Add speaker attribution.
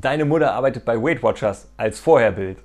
Speaker 1: Deine Mutter arbeitet bei Weight Watchers als Vorherbild.